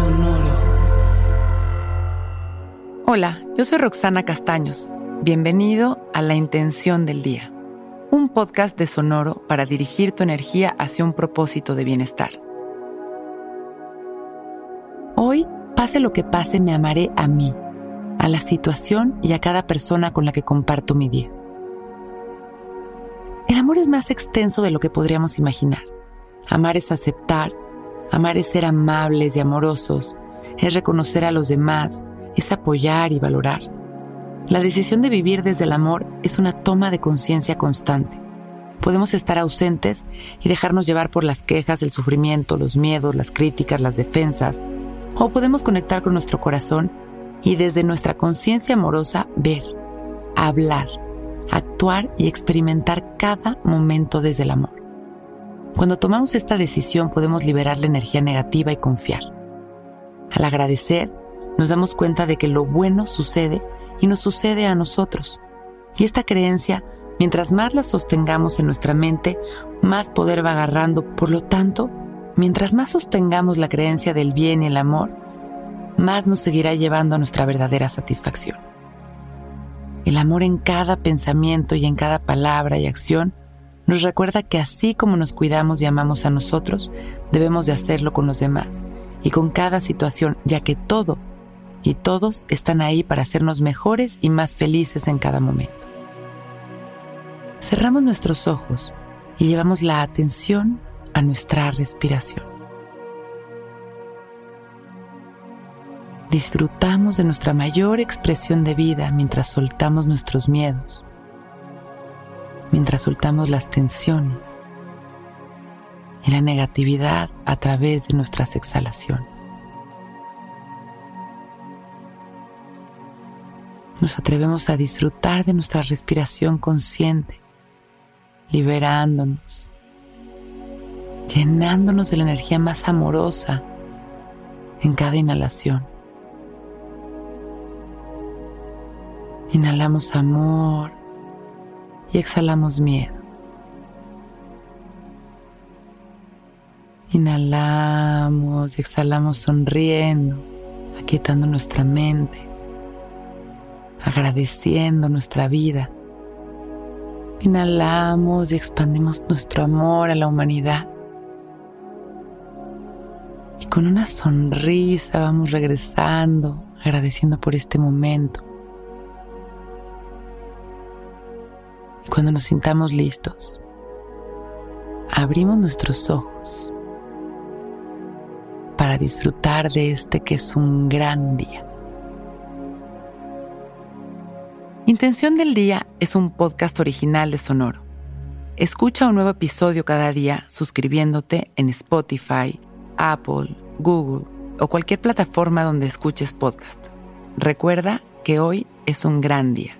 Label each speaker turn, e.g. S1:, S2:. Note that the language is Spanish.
S1: Sonoro.
S2: Hola, yo soy Roxana Castaños. Bienvenido a La Intención del Día, un podcast de Sonoro para dirigir tu energía hacia un propósito de bienestar. Hoy, pase lo que pase, me amaré a mí, a la situación y a cada persona con la que comparto mi día. El amor es más extenso de lo que podríamos imaginar. Amar es aceptar, amar es ser amables y amorosos, es reconocer a los demás, es apoyar y valorar. La decisión de vivir desde el amor es una toma de conciencia constante. Podemos estar ausentes y dejarnos llevar por las quejas, el sufrimiento, los miedos, las críticas, las defensas, o podemos conectar con nuestro corazón y desde nuestra conciencia amorosa ver, hablar, actuar y experimentar cada momento desde el amor. Cuando tomamos esta decisión podemos liberar la energía negativa y confiar. Al agradecer, nos damos cuenta de que lo bueno sucede y nos sucede a nosotros. Y esta creencia, mientras más la sostengamos en nuestra mente, más poder va agarrando. Por lo tanto, mientras más sostengamos la creencia del bien y el amor, más nos seguirá llevando a nuestra verdadera satisfacción. El amor en cada pensamiento y en cada palabra y acción nos recuerda que así como nos cuidamos y amamos a nosotros, debemos de hacerlo con los demás y con cada situación, ya que todo y todos están ahí para hacernos mejores y más felices en cada momento. Cerramos nuestros ojos y llevamos la atención a nuestra respiración. Disfrutamos de nuestra mayor expresión de vida mientras soltamos nuestros miedos, mientras soltamos las tensiones y la negatividad a través de nuestras exhalaciones. Nos atrevemos a disfrutar de nuestra respiración consciente, liberándonos, llenándonos de la energía más amorosa en cada inhalación. Inhalamos amor y exhalamos miedo. Inhalamos y exhalamos sonriendo, aquietando nuestra mente, agradeciendo nuestra vida. Inhalamos y expandimos nuestro amor a la humanidad. Y con una sonrisa vamos regresando, agradeciendo por este momento. Cuando nos sintamos listos, abrimos nuestros ojos para disfrutar de este que es un gran día. Intención del Día es un podcast original de Sonoro. Escucha un nuevo episodio cada día suscribiéndote en Spotify, Apple, Google o cualquier plataforma donde escuches podcast. Recuerda que hoy es un gran día.